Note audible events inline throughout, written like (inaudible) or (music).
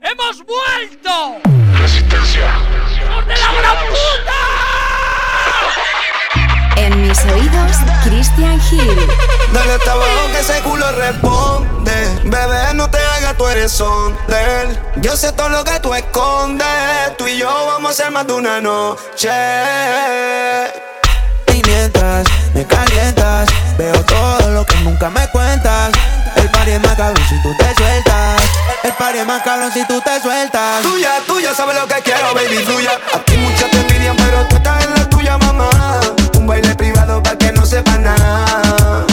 ¡Hemos vuelto! ¡Resistencia! de la gran puta! En mis oídos, Christian Hill. Dale hasta abajo que ese culo responde. Bebé, no te hagas, tú eres son de él. Yo sé todo lo que tú escondes. Tú y yo vamos a ser más de una noche. Y mientras me calientas, veo todo lo que nunca me cuentas. El party es más cabrón si tú te sueltas. El party es más cabrón si tú te sueltas. Tuya, tuya, sabes lo que quiero, baby, tuya. Aquí muchas te envidian, pero tú estás en la tuya, mamá. Un baile privado para que no sepa nada.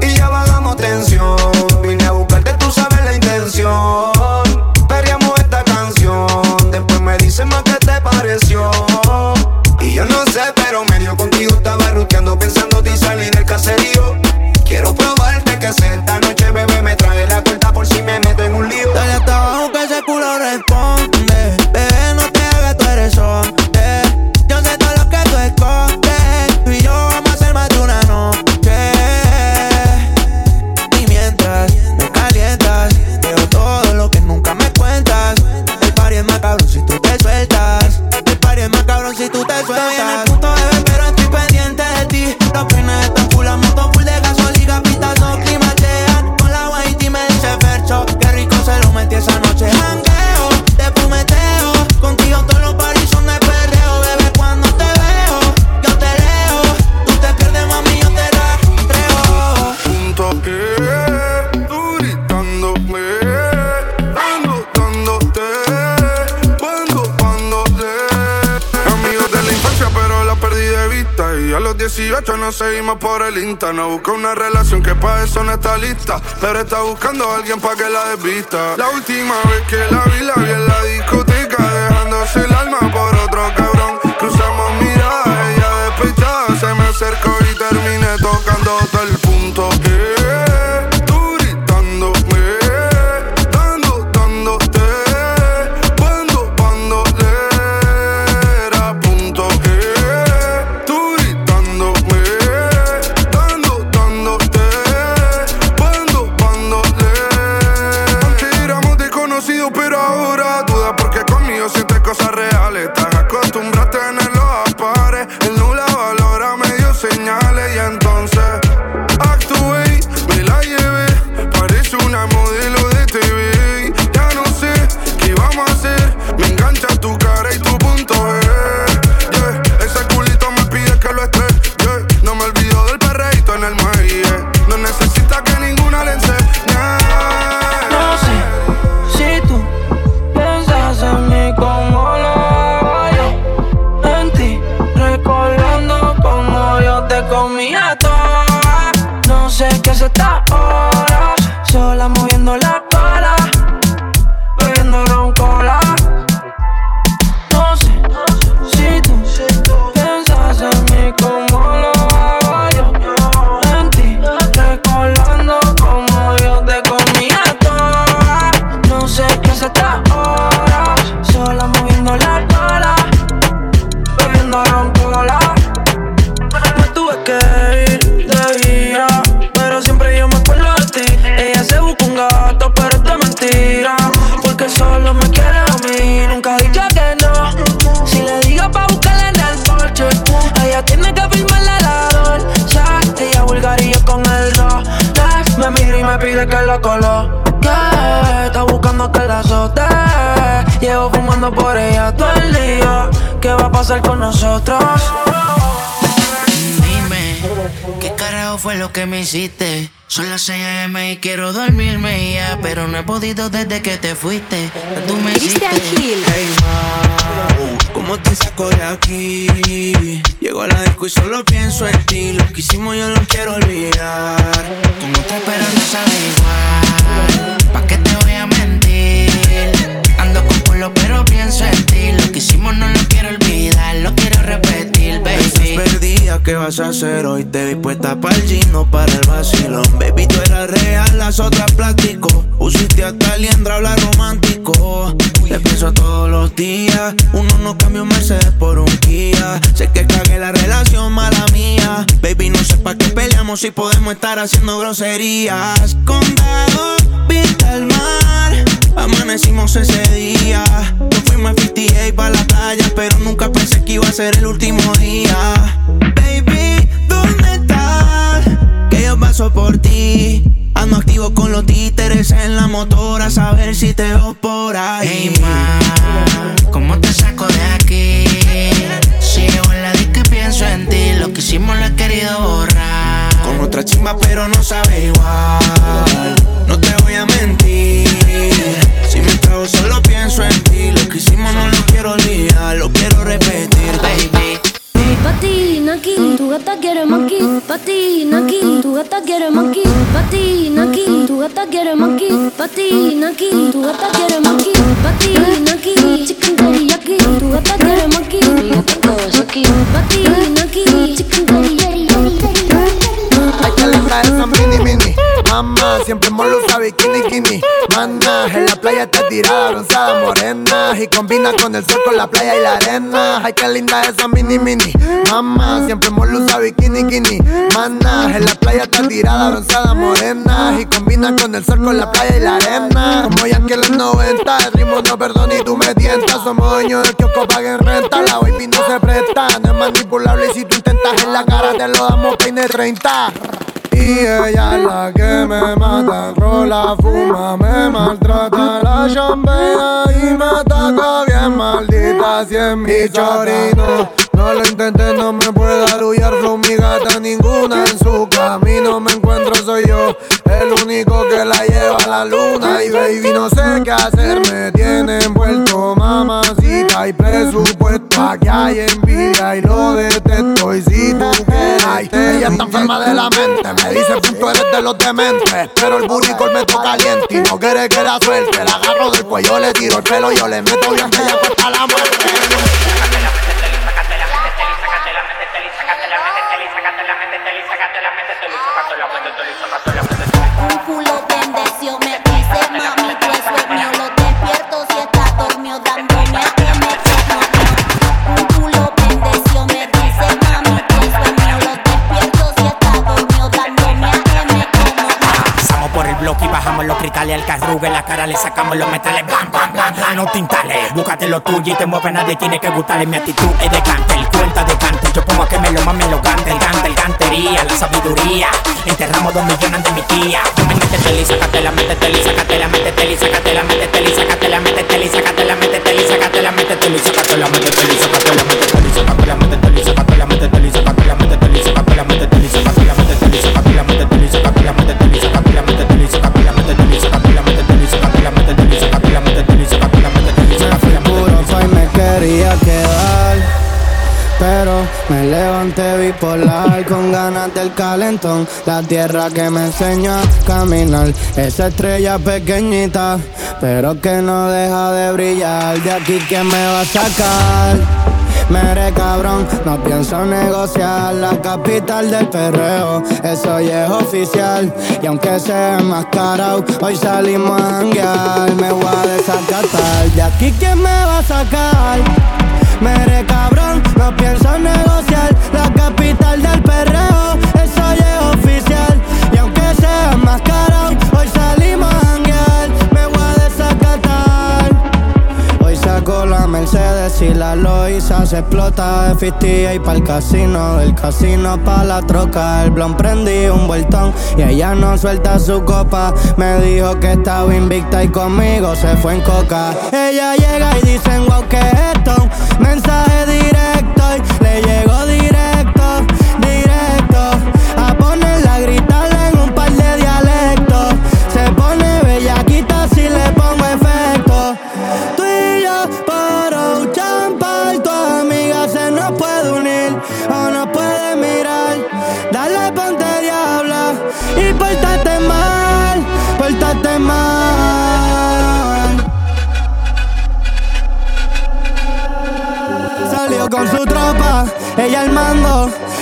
Y ya bajamos tensión. Vine a buscarte, tú sabes la intención. Períamos esta canción. Después me dicen más que te pareció. Y yo no sé, pero medio contigo estaba ruteando pensando de salir del caserío. Quiero probarte que sé esta No busca una relación que para eso no está lista. Pero está buscando a alguien para que la desvista. La última vez que la vi, la vi en la discoteca, dejándose el alma por No sé qué ¿Qué va a pasar con nosotros? Dime, ¿qué carajo fue lo que me hiciste? Son las 6 a.m. y quiero dormirme ya, pero no he podido desde que te fuiste. Tú me hiciste. Hill. Hey, ma, ¿cómo te saco de aquí? Llego a la disco y solo pienso en ti. Lo que hicimos yo lo quiero olvidar. Con otra pero no sabe igual. ¿Pa' qué te voy a? Culo pero pienso en ti. Lo que hicimos no lo quiero olvidar, lo quiero repetir, baby. perdida, ¿qué vas a hacer hoy? Te vi puesta para el gino, para el vacilón. Baby, tú eras real, las otras plástico. Pusiste hasta liendra, habla romántico. Te pienso todos los días. Uno no cambia un Mercedes por un Kia. Sé que cagué la relación, mala mía. Baby, no sé para qué peleamos si podemos estar haciendo groserías. Condado, vista al mar. Amanecimos ese día. Yo fuimos a 58 para la playa, pero nunca pensé que iba a ser el último día. Baby paso por ti. Ando activo con los títeres en la motora, a saber si te veo por ahí. Hey, ma, ¿cómo te saco de aquí? Si llevo en la y pienso en ti, lo que hicimos lo he querido borrar. Con otra chimba, pero no sabe igual. No te voy a mentir. Si me trago, solo pienso en ti. Lo que hicimos no lo quiero olvidar, lo quiero repetir, baby. Patina aquí, tu gata quiere aquí. Patina aquí, tu gata quiere aquí. Patina aquí, tu gata quiere aquí. Patina aquí, tu gata quiere aquí. Patina aquí, chicken aquí, tu gata quiere aquí. aquí. Patina aquí, chicken Hay que alejar esa mini mini. Mamá, siempre molo usa bikini, kini. Mana, en la playa está tirada, bronzada, morena. Y combina con el sol, con la playa y la arena. Ay, qué linda esa mini mini. Mamá, siempre molo usa bikini, kini. Mana, en la playa está tirada, bronzada, morena. Y combina con el sol, con la playa y la arena. Como ya que los 90, el ritmo no perdona y tú me tientas. Somos dueños del kiosco, paguen renta. La baby no se presta, no es manipulable. Y si tú intentas en la cara, te lo damos peine 30. Y ella es la que me mata, rola, fuma, me maltrata la champea y me ataca bien maldita si es mi chorino. No lo intenté, no me puede arrullar flow mi gata ninguna en su camino me encuentro soy yo el único que la lleva a la luna. Y baby no sé qué hacer me tiene envuelto mamacita y presupuesto aquí hay envidia y lo detesto y si tú quieres ella está enferma de la mente me dice tú eres de los dementes pero el burrico me toca caliente y no quiere que la suelte la agarro del cuello le tiro el pelo yo le meto bien que ella cuesta la muerte Dale al carrugue, la cara le sacamos los metales, bam, bam, bam, bam, no tintales. Búscate lo tuyo y te mueve, nadie tiene que gustarle. Mi actitud es de el cuenta de cante. Yo pongo a que me lo mamen lo cante, el cante, el cantería, la sabiduría. Enterramos dos millones de mi tía. Yo me métete y sácatela, métete y sácatela, métete y sácatela, métete y sácatela, métete y sácatela, métete y sácatela, métete y sácatela, métete y sácatela, métete y sácatela, métete y sácatela, métete y sácatela, me levanté bipolar (laughs) con ganas del calentón. La tierra que me enseñó a caminar. Esa estrella pequeñita, pero que no deja de brillar. De aquí, que me va a sacar? Mere cabrón, no pienso negociar la capital del perreo, eso ya es oficial. Y aunque sea enmascarado, hoy salimos a janguear. Me voy a desacatar, de aquí quién me va a sacar. Mere cabrón, no pienso negociar la capital del perreo, eso ya es oficial. Y aunque sea enmascarado, hoy saco la Mercedes y la Loiza se explota de 50 y el casino. Del casino pa' la troca, el blon prendí un vueltón y ella no suelta su copa. Me dijo que estaba invicta y conmigo se fue en coca. Ella llega y dicen wow que esto, mensaje directo y le llegó directo,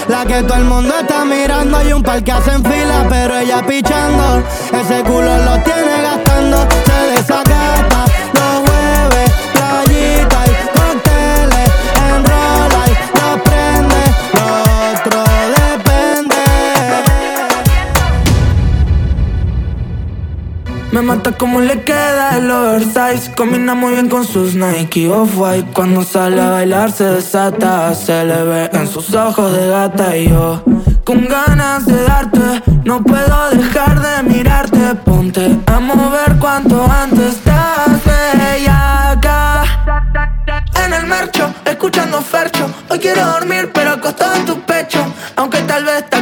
La que todo el mundo está mirando Hay un par que hacen fila pero ella pichando. Ese culo lo tiene gastando. Se los mata cómo le queda el oversize. Combina muy bien con sus Nike Off-White. Cuando sale a bailar se desata. Se le ve en sus ojos de gata y yo. Con ganas de darte, no puedo dejar de mirarte. Ponte a mover cuanto antes estás acá. En el marcho, escuchando Fercho. Hoy quiero dormir, pero acostado en tu pecho. Aunque tal vez estás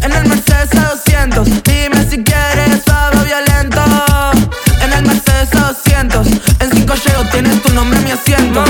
En el Mercedes A200 Dime si quieres suave o violento. En el Mercedes A200 En 5 llego tienes tu nombre en mi asiento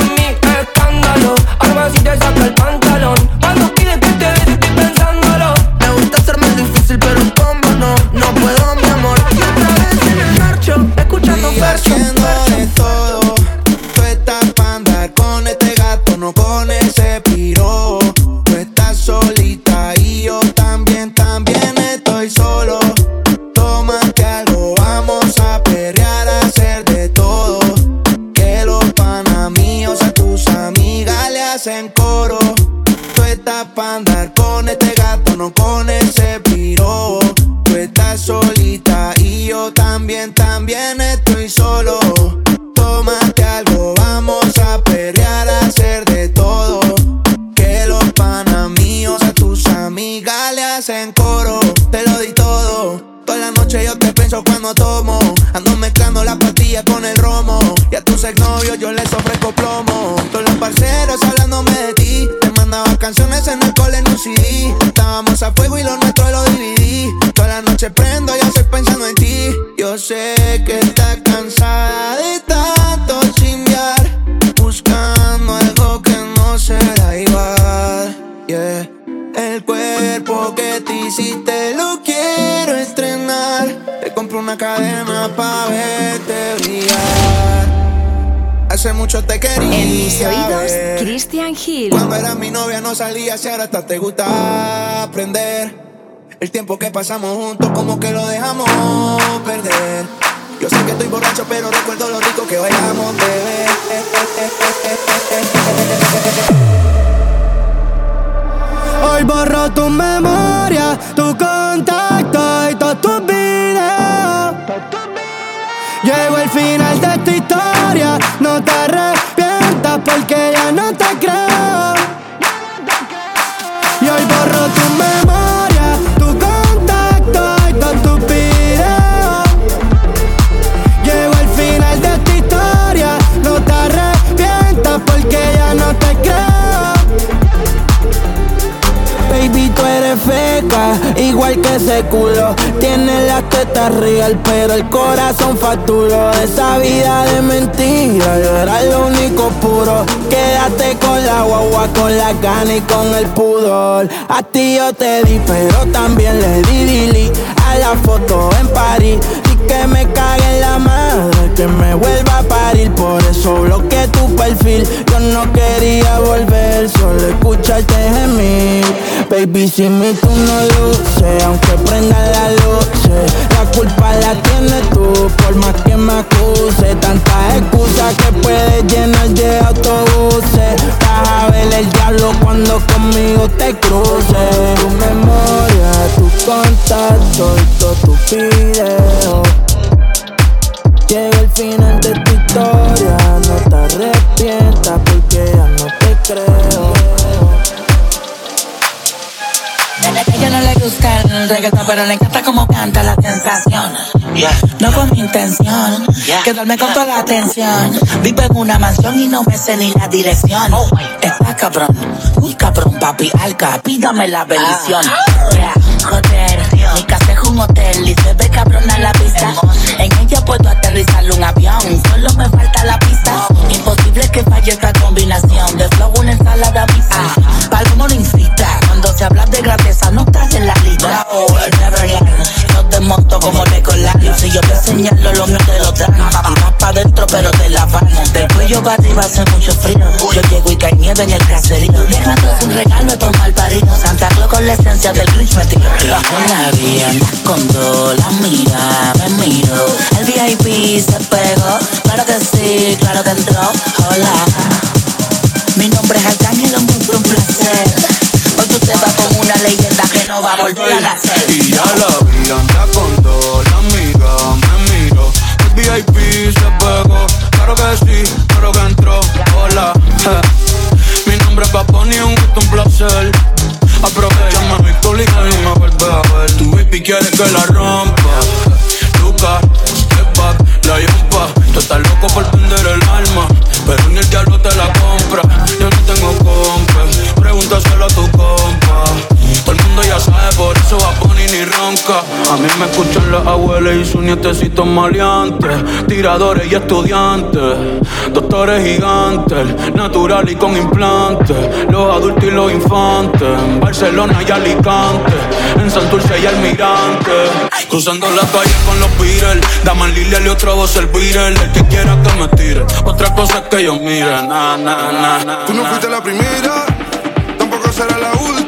compro una cadena pa' verte brillar. Hace mucho te quería. En mis oídos, ver. Christian Hill. Cuando era mi novia no salía, si ahora hasta te gusta aprender. El tiempo que pasamos juntos, como que lo dejamos perder. Yo sé que estoy borracho, pero recuerdo lo rico que bailamos, bebé. Hoy borro tu memoria, tu contacto y todos tus videos. Llegó el final de esta historia, no te arrepientas porque ya no te creo. Y hoy borro tu memoria, igual que ese culo. Tienes las tetas real, pero el corazón facturó. Esa vida de mentira, yo era lo único puro. Quédate con la guagua, con la gana y con el pudor. A ti yo te di, pero también le di dili a la foto en París. Y que me cague en la madre, que me vuelva a parir. Por eso bloqueé tu perfil. Yo no quería volver, solo escucharte gemir. Baby, si mi tú no luces, aunque prenda la luz, la culpa la tienes tú, por más que me acuse. Tantas excusas que puedes llenar de autobuses. Vas a ver el diablo cuando conmigo te cruces. pero le encanta como canta la sensación. No con mi intención quedarme con toda la atención. Vivo en una mansión y no me sé ni la dirección. Está cabrón, muy cabrón, papi alca, pídame la bendición. Joder, mi casa es un hotel y se ve cabrona la pista. En ella puedo aterrizar un avión, solo me falta la pista. Imposible que falle esta combinación de flow, una ensalada mixta. Ah. Palmo no incita, cuando se habla de grandeza no estás en la lista bravo, Neverland. No te monto como Legolas. Si yo te señalo, lo mío te lo dan. Más pa' dentro, pero te la van. Del cuello para arriba hace mucho frío. Yo llego y cae nieve en el caserío. Dejando un regalo estos malparidos. Santa Claus con la esencia del Grinch me tiró. Con la vía me escondo, la mira, me miro. El VIP se pegó. Claro que sí, claro que entró. Hola. Mi nombre es Arcángel, un placer no va a volver a nacer. Y ya la vi anda con todo, la amiga me miró. El VIP se pegó, claro que sí Jovencitos maleantes, tiradores y estudiantes, doctores gigantes, natural y con implantes, los adultos y los infantes, en Barcelona y Alicante, en Santurce y Almirante. Cruzando la calle con los Beatles, Daman Lilia y otra voz el viral, el que quiera que me tire, otra cosa es que yo mire, na, na, na, na. Tú no fuiste la primera, tampoco será la última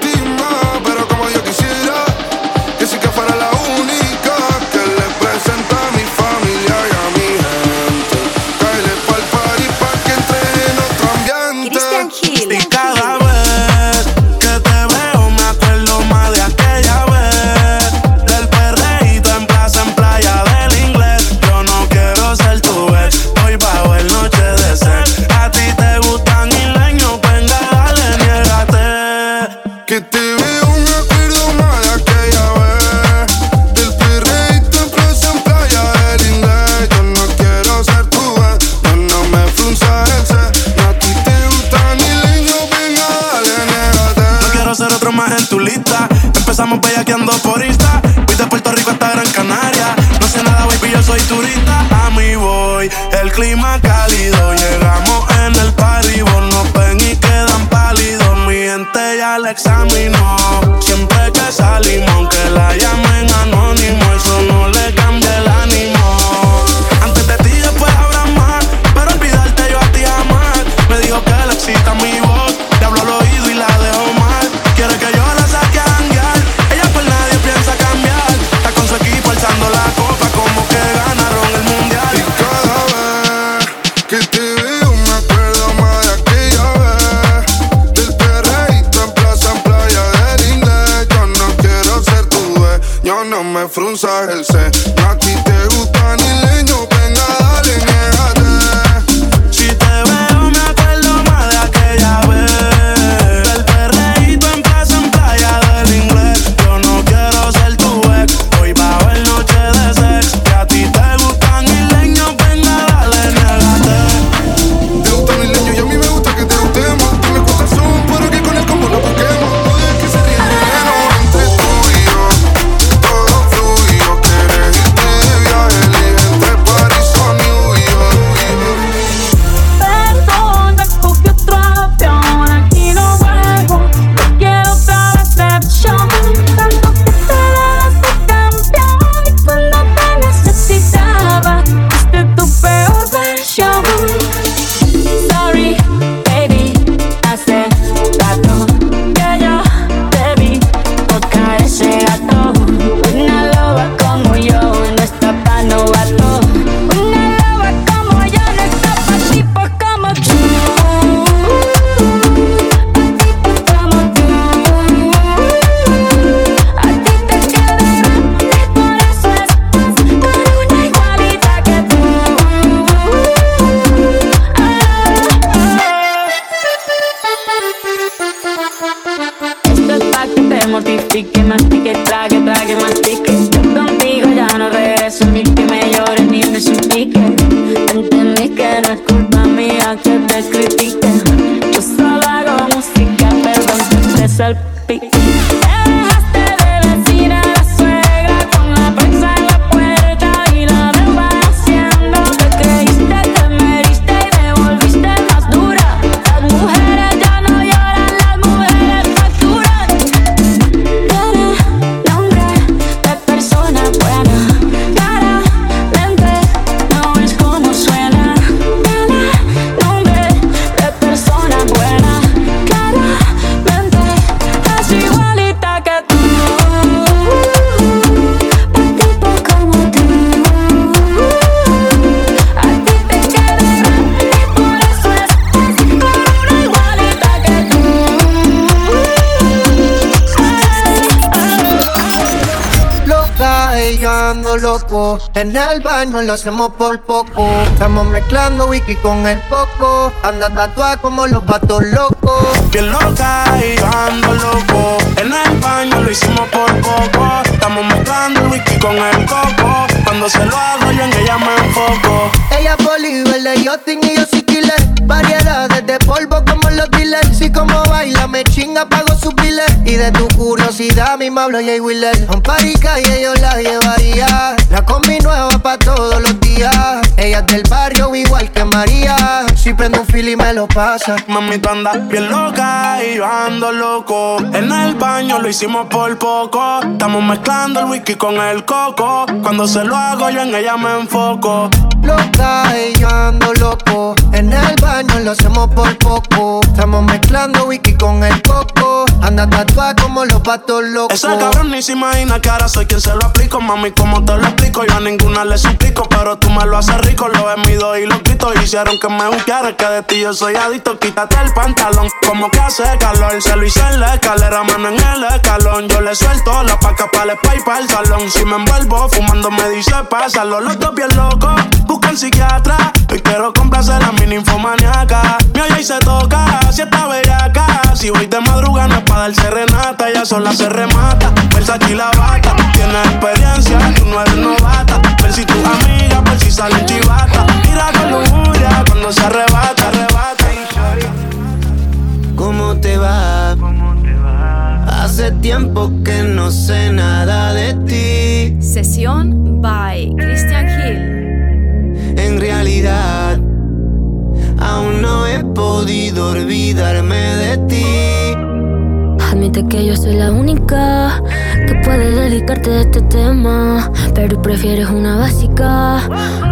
clima cálido y el loco. En el baño lo hacemos por poco. Estamos mezclando wiki con el coco. Anda tatuada como los patos locos. Bien loca y yo ando loco. En el baño lo hicimos por poco. Estamos mezclando wiki con el coco. Cuando se lo hago yo en ella me enfoco. Ella es Bolívar, yo y yo soy killer. Variedades de polvo como los dealers. Si como baila me chinga, pago su pile. Y de tu curiosidad mi me hablo Jay Wheeler. Un y yo la llevaría. La combi nueva pa' todos los días. Ella es del barrio igual que María. Si prendo un fil y me lo pasa. Mami, tú andas bien loca y yo ando loco. En el baño lo hicimos por poco. Estamos mezclando el whisky con el coco. Cuando se lo hago yo en ella me enfoco. Loca y yo ando loco. En el baño lo hacemos por poco. Estamos mezclando whisky con el coco. Anda tatuada como los patos locos. Esa cabrón ni se imagina que ahora soy quien se lo aplico. Mami, como te lo explico, yo a ninguna le suplico. Pero tú me lo haces rico, lo he y lo quito. Hicieron que me buscara, que de ti yo soy adicto. Quítate el pantalón, como que hace calor. Se lo hice en la escalera, mano en el escalón. Yo le suelto la paca para el spray para el salón. Si me envuelvo fumando, me dice pásalo. Los dos bien locos, buscan psiquiatra. Hoy quiero complacer a mi ninfomaniaca. Mi oye y se toca, si está bellaca. Si voy de madrugada no es para dar serenata. Ya sola se remata, Versace la bata. Tienes que yo soy la única que puede dedicarte a este tema. Pero prefieres una básica,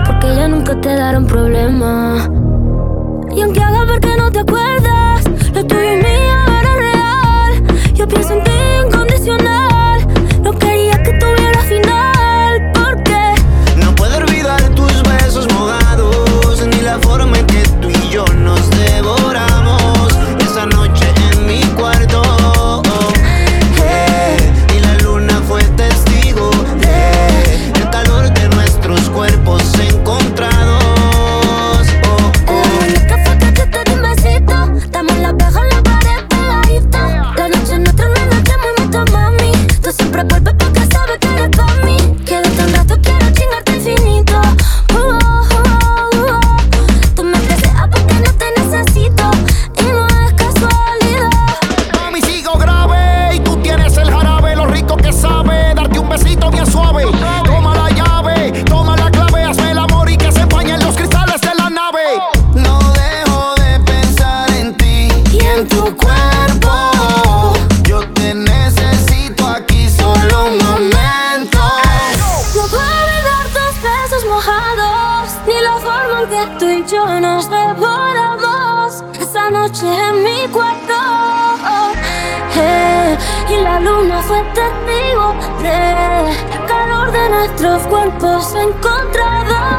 porque ya nunca te darán problema. Y aunque haga ver que no te acuerdas, lo tuyo y mío era real. Yo pienso en ti incondicional. Nuestros cuerpos encontrados.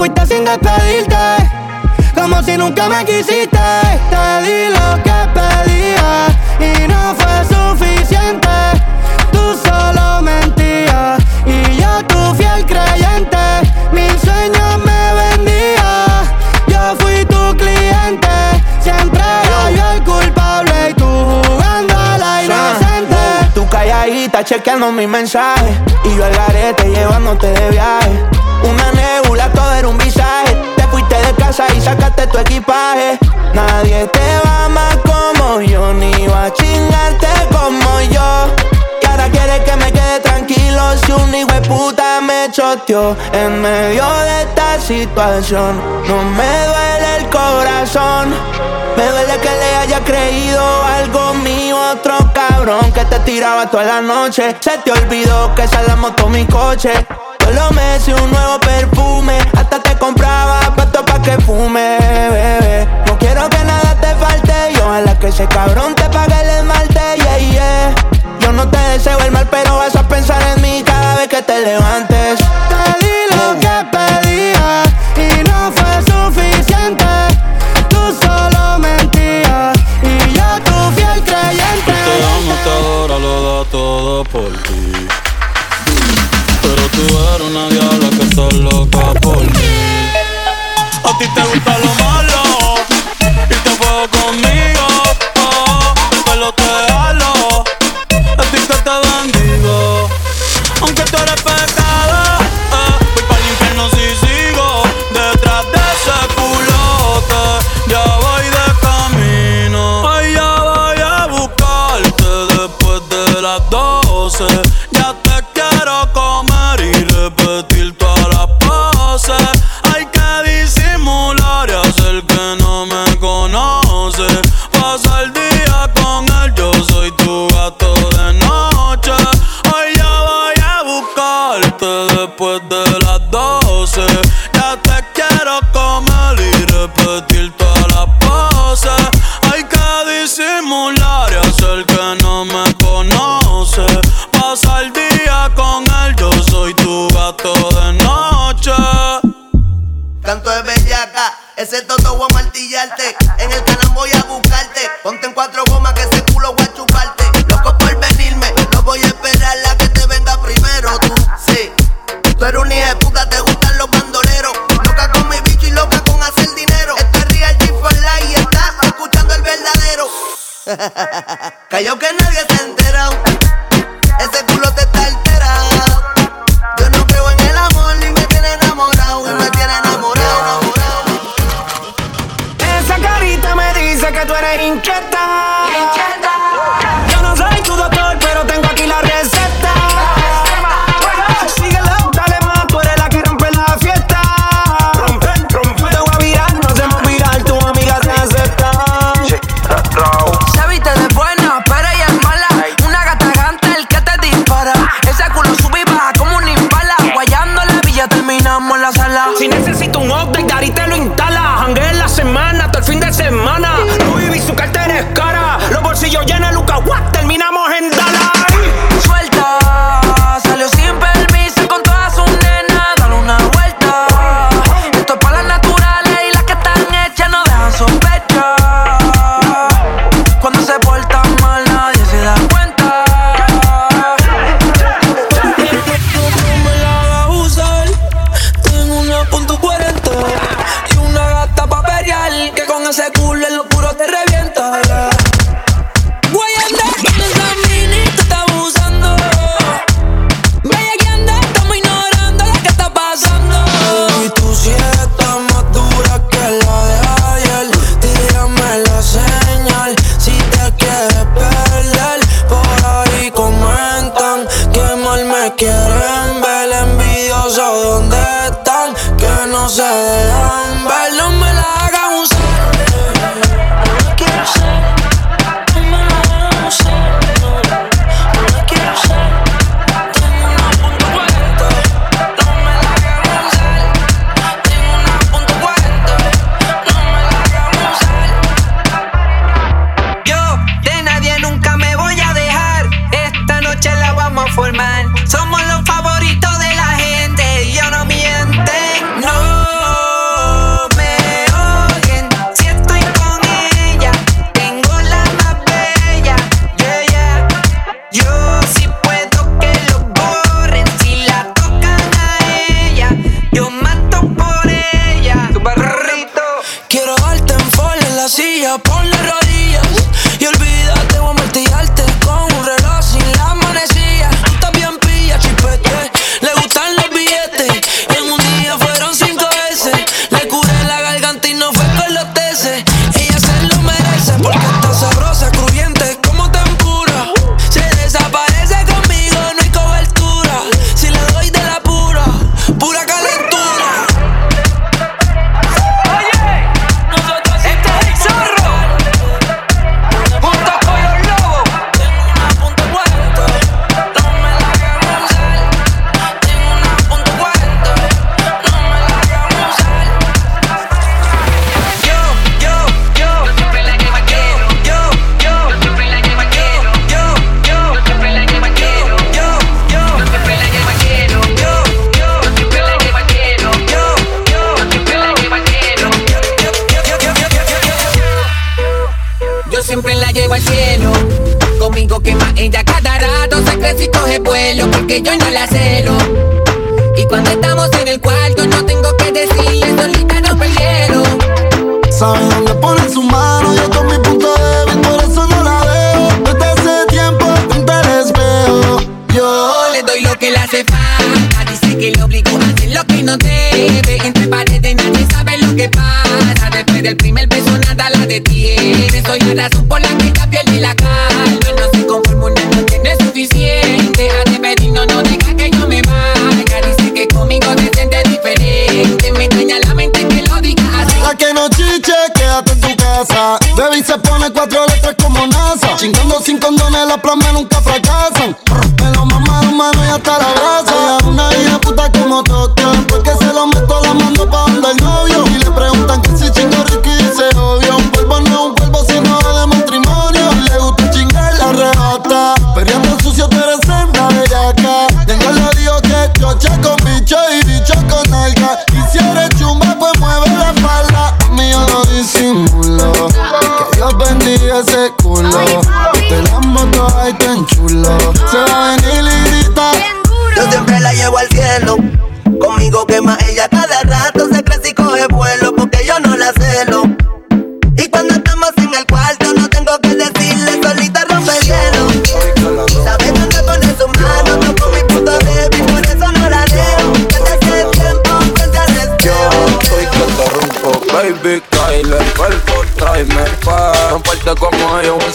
Fuiste sin despedirte, como si nunca me quisiste. Te di lo que pedía y no fue suficiente. Tú solo mentías y yo tu fiel creyente. Mil sueños me vendía, yo fui tu cliente. Siempre era yo el culpable calladita chequeando mis mensajes. Y yo al garete llevándote de viaje. Una nebula, todo era un visaje. Te fuiste de casa y sacaste tu equipaje. Nadie te va más como yo Ni va a chingarte como yo. Y ahora quieres que me quede tranquilo Si un hijo de puta me choteó En medio de esta situación. No me duele el corazón. Me duele que le haya creído algo mío, otro cabrón que te tiraba toda la noche. Se te olvidó que esa es la mi coche. Todos meses un nuevo perfume. Hasta te compraba pato pa' que fume, bebé. No quiero que nada te falte. Y ojalá que ese cabrón te pague el esmalte, yeah, yeah. Yo no te deseo el mal, pero vas a pensar en mí cada vez que te levantes. Te di lo que pedía y no fue suficiente. Tú solo mentías y yo tu fiel creyente. Adoro, lo da todo por ti. Pero tú eres una diabla que está loca por mí. A ti te gusta lo malo y te juego conmigo. 12. Ya te quiero comer y repetir todas las poses. Hay que disimular y hacer que no me conoce. Pasa el día con él, yo soy tu gato de noche. Canto de bellaca, ese toto voy a martillarte. En el canal voy a buscarte. Ponte en cuatro gomas que ese culo guay Cayó que nadie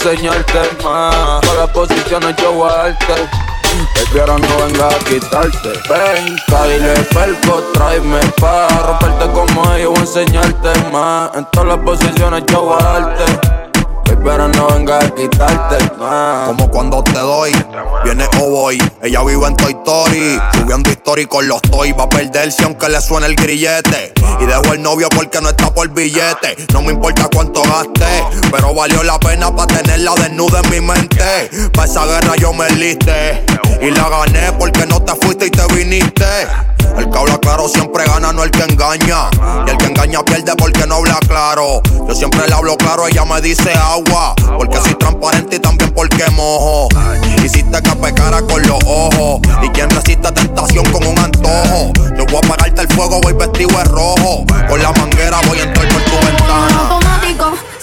enseñarte más. Todas las posiciones yo voy a darte. Baby, ahora no venga a quitarte. Ven, Kyler, cuerpo, tráeme pa' Romperte como yo, enseñarte más. En todas las posiciones yo voy ahora no venga a quitarte más Como cuando te doy, viene o voy. Ella vive en Toy Story, subiendo historia con los toy. Va a perderse aunque le suene el grillete. Y dejo el novio porque no está por billete. No me importa cuánto gaste, pero valió la pena para tenerla desnuda en mi mente. Pa' esa guerra yo me liste y la gané porque no te fuiste y te viniste. El que habla claro siempre gana, no el que engaña. Y el que engaña pierde porque no habla claro. Yo siempre le hablo claro, ella me dice agua. Porque soy transparente y también porque mojo. Hiciste que pecara con los ojos. Y quien resiste tentación con un antojo. Yo voy a apagarte el fuego, voy vestido de rojo. Con la manguera voy a entrar por tu ventana.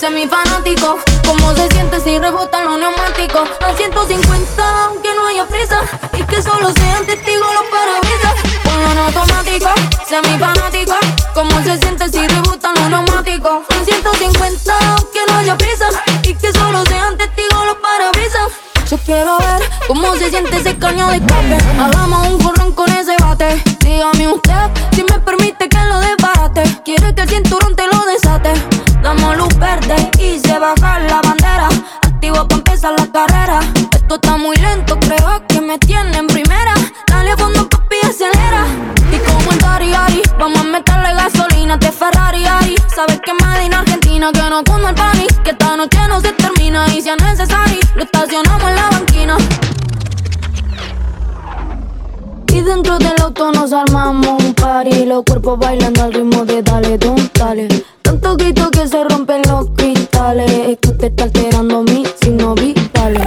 Semifanático. ¿Cómo se siente si rebotan los neumáticos? A 150, aunque no haya prisa. Y que solo sean testigos los parabrisas. Ponlo en automático, semifanático. ¿Cómo se siente si rebotan los neumáticos? A 150, aunque no haya prisa. Y que solo sean testigos los parabrisas. Yo quiero ver cómo se siente ese caño de escape. Hagamos un corrón con ese bate. Dígame usted si me permite que lo desbarate. Quiere que el cinturón te lo desate. Damos luz verde y se baja la bandera. Activo para empezar la carrera. Esto está muy lento, creo que me tiene en primera. Dale fondo, papi, acelera. Como en Dari Ari, vamos a meterle gasolina de Ferrari Ari. Sabes que Medina Argentina, que no cunda el pani. Que esta noche no se termina y si es necesario, lo estacionamos en la banquina. Y dentro del auto nos armamos un party Los cuerpos bailando al ritmo de dale, don, dale Tanto grito que se rompen los cristales Es que te está alterando mi signo vitales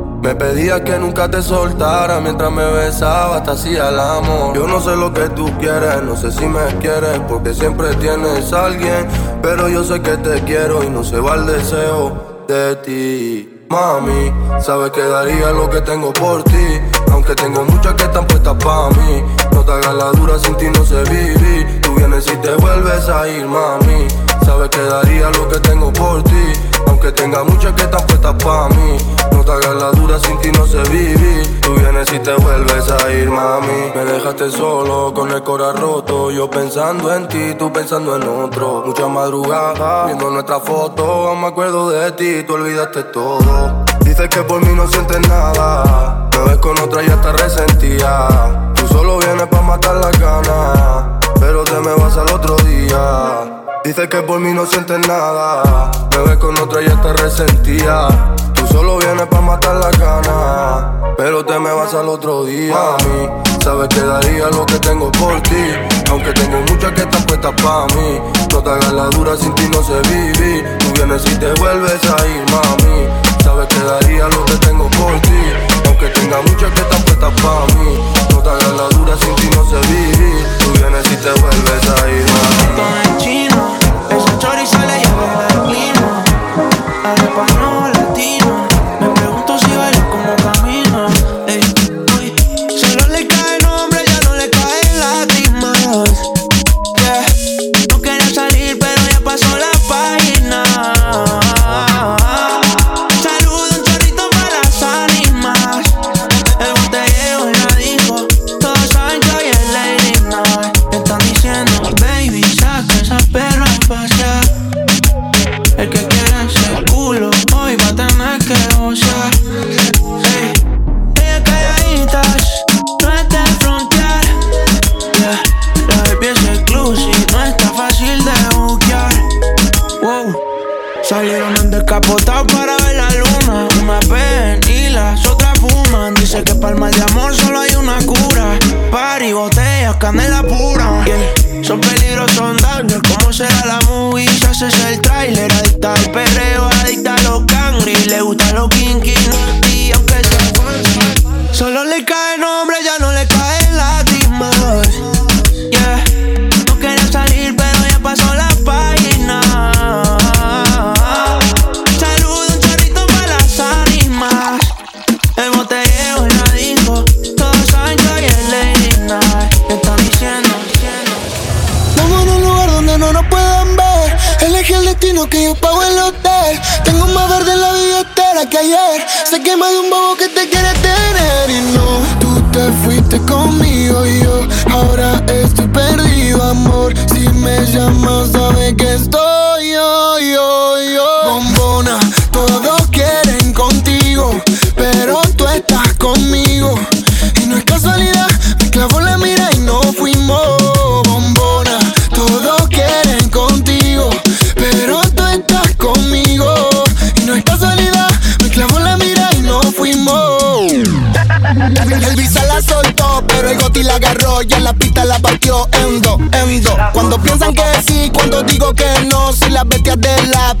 Me pedía que nunca te soltara mientras me besaba, hasta hacía el amor. Yo no sé lo que tú quieres, no sé si me quieres, porque siempre tienes a alguien. Pero yo sé que te quiero y no se va el deseo de ti. Mami, sabes que daría lo que tengo por ti. Aunque tengo muchas que están puestas para mí. No te hagas la dura, sin ti no sé vivir. Tú vienes y te vuelves a ir, mami. Sabes que daría lo que tengo por ti. Aunque tenga muchas que están puestas pa' mí. No te hagas la dura, sin ti no sé vivir. Tú vienes y te vuelves a ir, mami. Me dejaste solo, con el corazón roto. Yo pensando en ti, tú pensando en otro. Mucha madrugada, viendo nuestra foto. Me acuerdo de ti, tú olvidaste todo. Dices que por mí no sientes nada. Me ves con otra y hasta resentía. Solo vienes pa' matar la gana. Pero te me vas al otro día. Dice que por mí no sientes nada. Me ves con otra y te resentía. Tú solo vienes pa' matar la gana. Pero te me vas al otro día. Mami, sabes que daría lo que tengo por ti. Aunque tengo muchas que están puestas pa' mí. No te hagas la dura, sin ti no sé vivir. Tú vienes y te vuelves a ir, mami. Sabes que daría lo que tengo por ti. Aunque tenga muchas que están puestas pa' mí. No te hagas la dura, sin ti no sé vivir. Tú vienes y te vuelves a ir, mami. Chorizo le lleva el clima. Latino. Piensan que sí, cuando digo que no, si las bestias de lápiz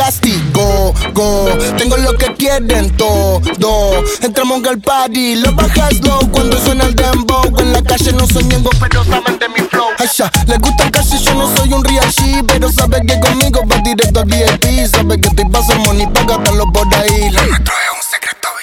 castigo. Go, tengo lo que quieren todo. Entramos al party, lo bajas low cuando suena el dembow. En la calle no soy miembro, pero saben de mi flow. Asha, le gusta y yo no soy un real G, pero sabe que conmigo va directo al VIP. Sabe que estoy paso money gastarlo por ahí. Lo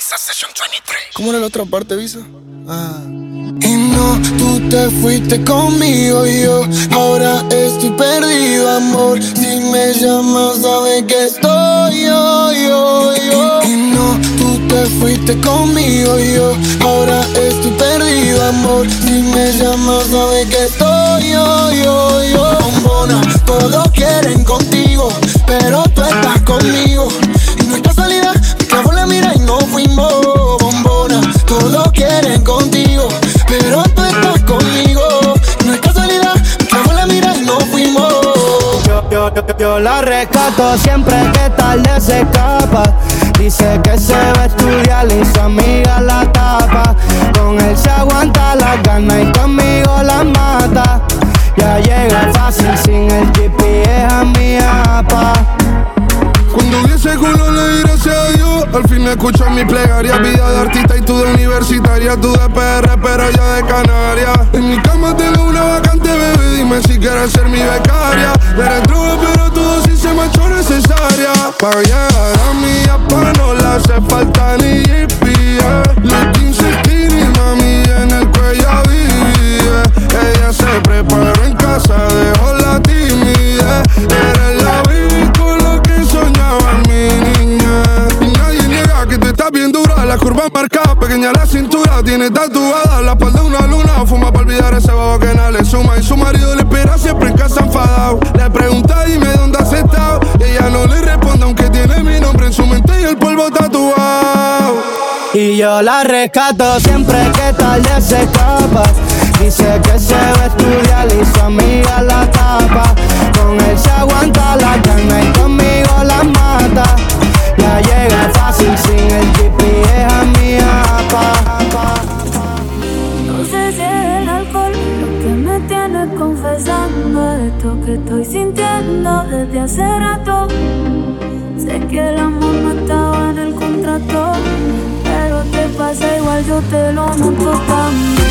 un secreto y ¿Cómo era la otra parte, Visa? Ah. Y no, tú te fuiste conmigo y yo ahora estoy perdido, amor. Si me llamas, sabes que estoy yo, yo, yo. Y, no, tú te fuiste conmigo y yo ahora estoy perdido, amor. Si me llamas, sabes que estoy yo, yo, yo. Bombona, todos quieren contigo, pero tú estás conmigo. No es casualidad, que la mira y fuimos. Yo, la rescato siempre que tarde se escapa. Dice que se va a estudiar y su amiga la tapa. Con él se aguanta la gana y conmigo la mata. Ya llega fácil sin el GPS a mi apa. Cuando vi ese culo le di gracias a Dios. Al fin escucho mi plegaria Vida de artista y tú de universitaria. Tú de PR pero yo de Canaria En mi cama tengo una vacante bebé Dime si quieres ser mi becaria. Eres droga pero todo si se hecho necesaria. Para llegar a mi apa no le hace falta ni GPS. Los 15 skinny mami en el cuello vive. Ella se preparó en casa, dejó la timidez La curva marcada, pequeña la cintura Tiene tatuada la espalda una luna Fuma para olvidar ese babo que le suma Y su marido le espera siempre en casa enfadado Le pregunta dime dónde has estado Y ella no le responde aunque tiene mi nombre en su mente Y el polvo tatuado Y yo la rescato siempre que tarde se escapa. Dice que se va a estudiar y su amiga la tapa. Con él se aguanta la gana y conmigo la mata. Ya llega fácil sin el GPS rato. Sé que el amor no estaba en el contrato, pero te pasa igual, yo te lo noto también.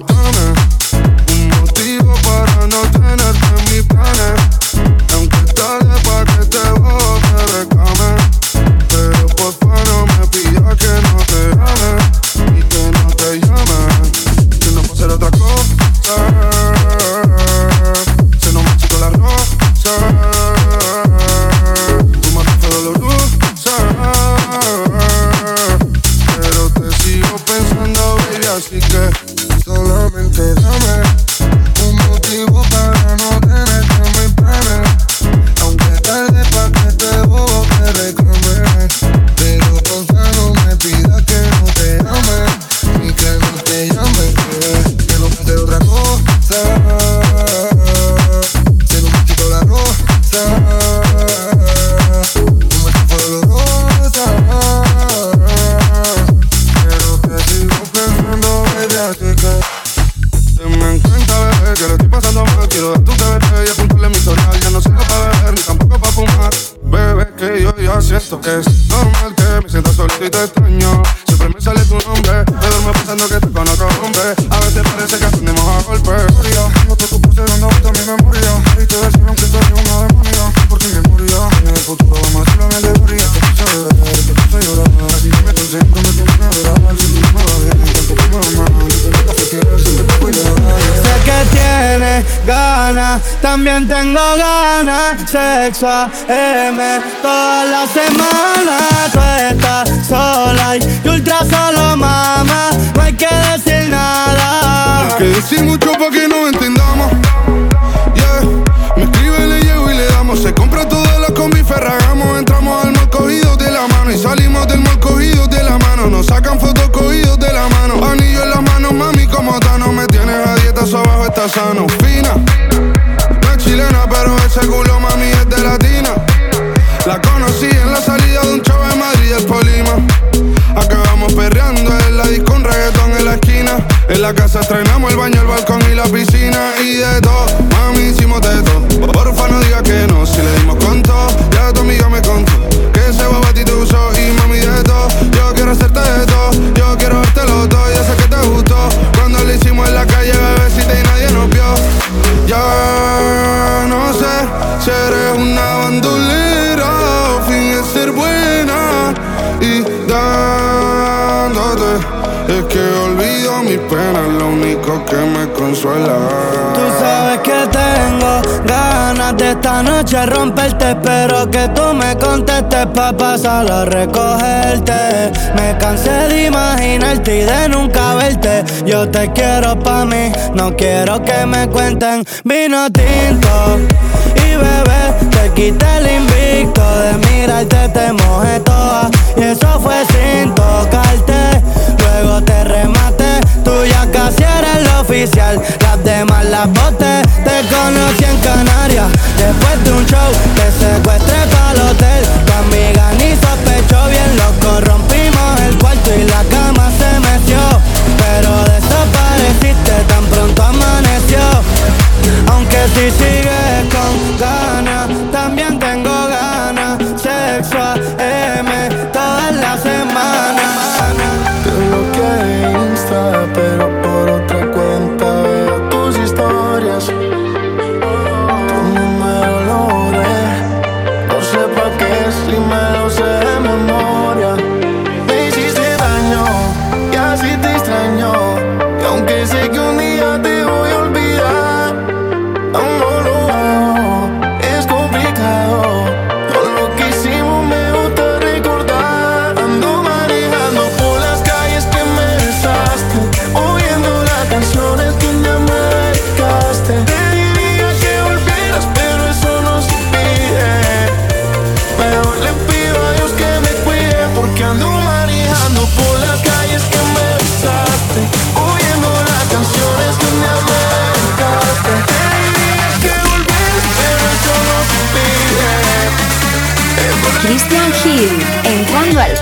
Christian Sexo M toda la semana. Tú estás sola y ultra solo, mamá. No hay que decir nada. Hay que decir mucho para que nos entendamos. Yeah. Me escribe, le llevo y le damos. Se compra toda la combi, ferragamos. Entramos al mal cogidos de la mano y salimos del mal cogidos de la mano. Nos sacan fotos cogidos de la mano. Anillo en la mano, mami, como no Me tienes a dieta, eso abajo está sano. Fina, ese culo, mami, es de latina. La conocí en la salida de un show en Madrid, el Polima. Acabamos perreando en la disco, un reggaetón en la esquina. En la casa estrenamos el baño, el balcón y la piscina. Y de todo, mami, hicimos de todo. Porfa, no diga que no, si le dimos con todo. Ya tu amiga me contó esta noche romperte. Espero que tú me contestes pa' pasar a recogerte. Me cansé de imaginarte y de nunca verte. Yo te quiero pa' mí, no quiero que me cuenten vino tinto. Y bebé, te quité el invicto de mirarte, te mojé toda. Y eso fue sin tocarte. Luego te rematé, tú ya casi eres el oficial. Las demás las boté, te conocí en Canarias. Después de un show, te secuestré para el hotel. Tu amiga ni sospechó bien, lo corrompimos el cuarto y la cama se metió. Pero desapareciste tan pronto amaneció. Aunque si sigues con ganas, también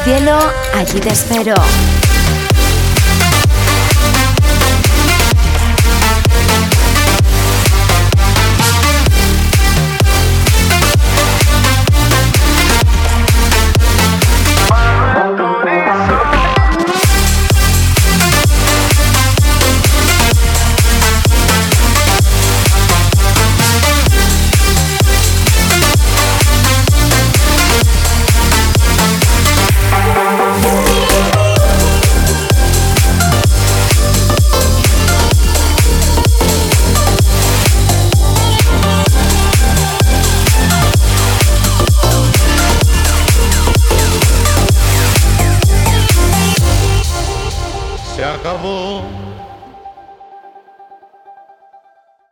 cielo, allí te espero.